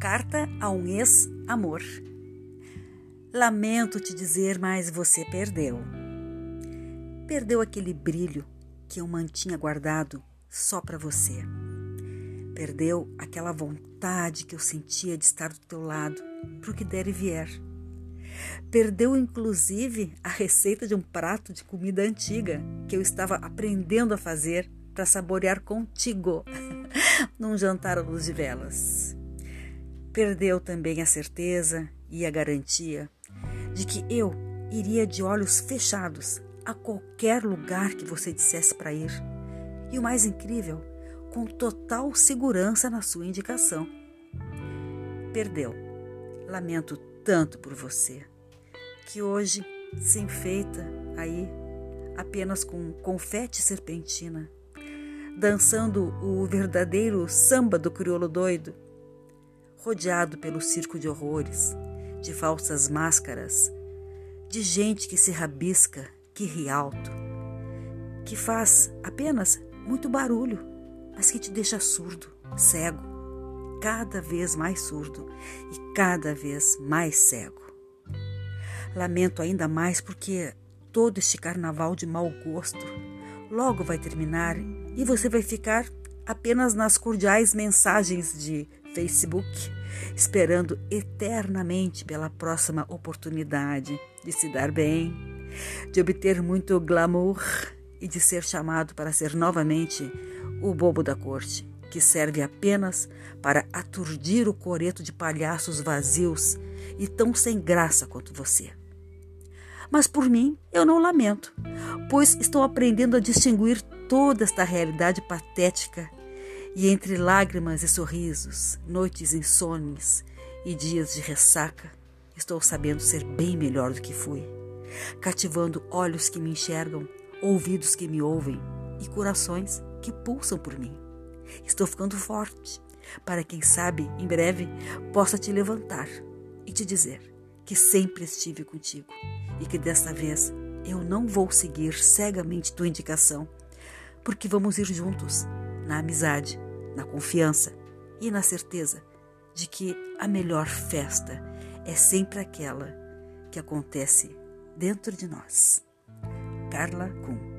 Carta a um ex-amor. Lamento te dizer, mas você perdeu. Perdeu aquele brilho que eu mantinha guardado só para você. Perdeu aquela vontade que eu sentia de estar do teu lado, pro que der e vier. Perdeu inclusive a receita de um prato de comida antiga que eu estava aprendendo a fazer para saborear contigo num jantar à luz de velas. Perdeu também a certeza e a garantia de que eu iria de olhos fechados a qualquer lugar que você dissesse para ir. E o mais incrível, com total segurança na sua indicação. Perdeu. Lamento tanto por você, que hoje se enfeita aí apenas com confete serpentina, dançando o verdadeiro samba do crioulo doido rodeado pelo circo de horrores, de falsas máscaras, de gente que se rabisca, que ri alto, que faz apenas muito barulho, mas que te deixa surdo, cego, cada vez mais surdo e cada vez mais cego. Lamento ainda mais porque todo este carnaval de mau gosto logo vai terminar e você vai ficar apenas nas cordiais mensagens de Facebook, esperando eternamente pela próxima oportunidade de se dar bem, de obter muito glamour e de ser chamado para ser novamente o bobo da corte, que serve apenas para aturdir o coreto de palhaços vazios e tão sem graça quanto você. Mas por mim, eu não lamento, pois estou aprendendo a distinguir toda esta realidade patética e entre lágrimas e sorrisos, noites insones e dias de ressaca, estou sabendo ser bem melhor do que fui, cativando olhos que me enxergam, ouvidos que me ouvem e corações que pulsam por mim. Estou ficando forte para quem sabe em breve possa te levantar e te dizer que sempre estive contigo e que desta vez eu não vou seguir cegamente tua indicação, porque vamos ir juntos na amizade, na confiança e na certeza de que a melhor festa é sempre aquela que acontece dentro de nós. Carla Kuhn